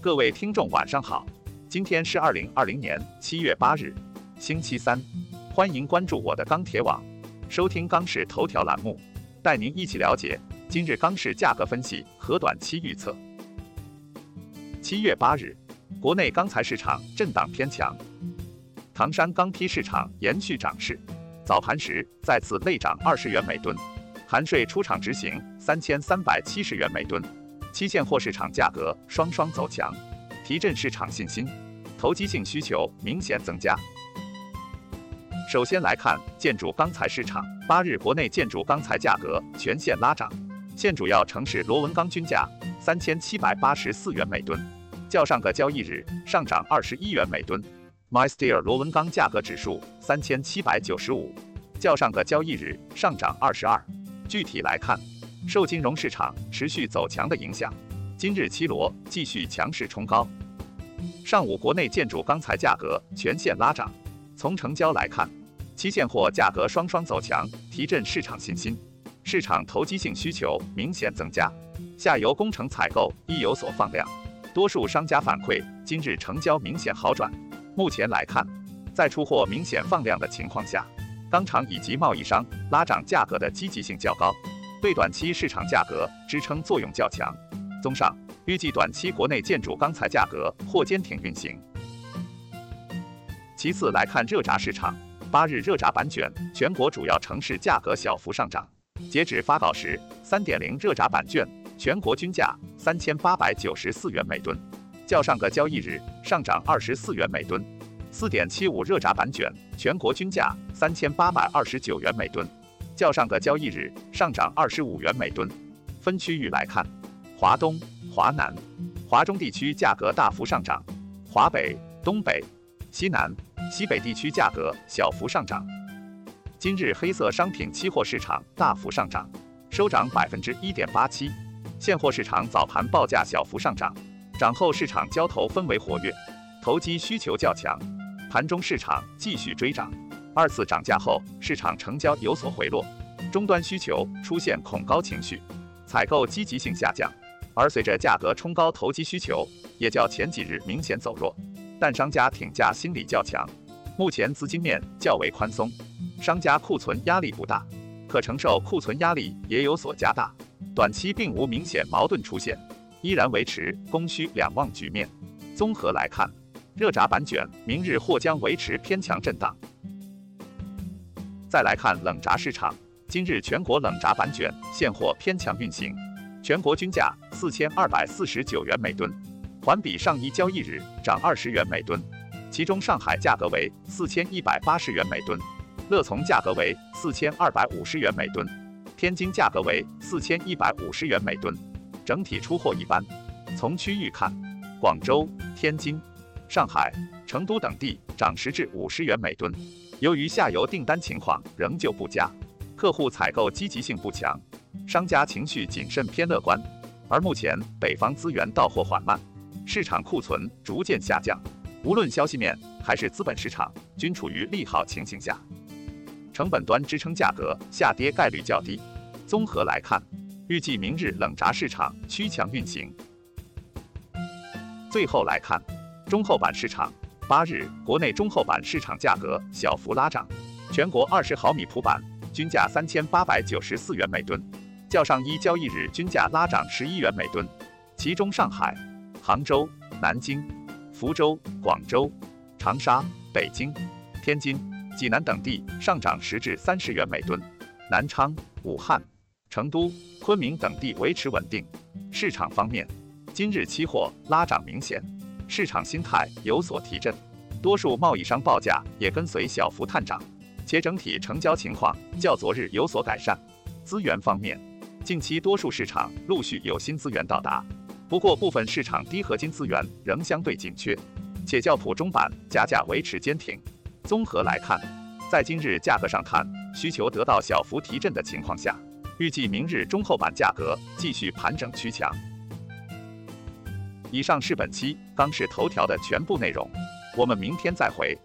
各位听众晚上好，今天是二零二零年七月八日，星期三，欢迎关注我的钢铁网，收听钢市头条栏目，带您一起了解今日钢市价格分析和短期预测。七月八日，国内钢材市场震荡偏强，唐山钢坯市场延续涨势，早盘时再次累涨二十元每吨，含税出厂执行三千三百七十元每吨。期现货市场价格双双走强，提振市场信心，投机性需求明显增加。首先来看建筑钢材市场，八日国内建筑钢材价格全线拉涨，现主要城市螺纹钢均价三千七百八十四元每吨，较上个交易日上涨二十一元每吨。MySteel 螺纹钢价格指数三千七百九十五，较上个交易日上涨二十二。具体来看。受金融市场持续走强的影响，今日期螺继续强势冲高。上午国内建筑钢材价格全线拉涨，从成交来看，期现货价格双双走强，提振市场信心，市场投机性需求明显增加，下游工程采购亦有所放量。多数商家反馈，今日成交明显好转。目前来看，在出货明显放量的情况下，钢厂以及贸易商拉涨价格的积极性较高。对短期市场价格支撑作用较强。综上，预计短期国内建筑钢材价格或坚挺运行。其次来看热轧市场，八日热轧板卷全国主要城市价格小幅上涨。截止发稿时，三点零热轧板卷全国均价三千八百九十四元每吨，较上个交易日上涨二十四元每吨。四点七五热轧板卷全国均价三千八百二十九元每吨。较上个交易日上涨二十五元每吨。分区域来看，华东、华南、华中地区价格大幅上涨，华北、东北、西南、西北地区价格小幅上涨。今日黑色商品期货市场大幅上涨，收涨百分之一点八七。现货市场早盘报价小幅上涨，涨后市场交投氛围活跃，投机需求较强，盘中市场继续追涨。二次涨价后，市场成交有所回落，终端需求出现恐高情绪，采购积极性下降。而随着价格冲高，投机需求也较前几日明显走弱，但商家挺价心理较强。目前资金面较为宽松，商家库存压力不大，可承受库存压力也有所加大，短期并无明显矛盾出现，依然维持供需两旺局面。综合来看，热轧板卷明日或将维持偏强震荡。再来看冷轧市场，今日全国冷轧板卷现货偏强运行，全国均价四千二百四十九元每吨，环比上一交易日涨二十元每吨。其中上海价格为四千一百八十元每吨，乐从价格为四千二百五十元每吨，天津价格为四千一百五十元每吨。整体出货一般。从区域看，广州、天津、上海、成都等地涨十至五十元每吨。由于下游订单情况仍旧不佳，客户采购积极性不强，商家情绪谨慎偏乐观。而目前北方资源到货缓慢，市场库存逐渐下降，无论消息面还是资本市场均处于利好情形下，成本端支撑价格下跌概率较低。综合来看，预计明日冷轧市场趋强运行。最后来看中厚板市场。八日，国内中厚板市场价格小幅拉涨，全国二十毫米普板均价三千八百九十四元每吨，较上一交易日均价拉涨十一元每吨。其中，上海、杭州、南京、福州、广州、长沙、北京、天津、济南等地上涨十至三十元每吨，南昌、武汉、成都、昆明等地维持稳定。市场方面，今日期货拉涨明显。市场心态有所提振，多数贸易商报价也跟随小幅探涨，且整体成交情况较昨日有所改善。资源方面，近期多数市场陆续有新资源到达，不过部分市场低合金资源仍相对紧缺，且较普中板加价维持坚挺。综合来看，在今日价格上看，需求得到小幅提振的情况下，预计明日中厚板价格继续盘整趋强。以上是本期钢市头条的全部内容，我们明天再会。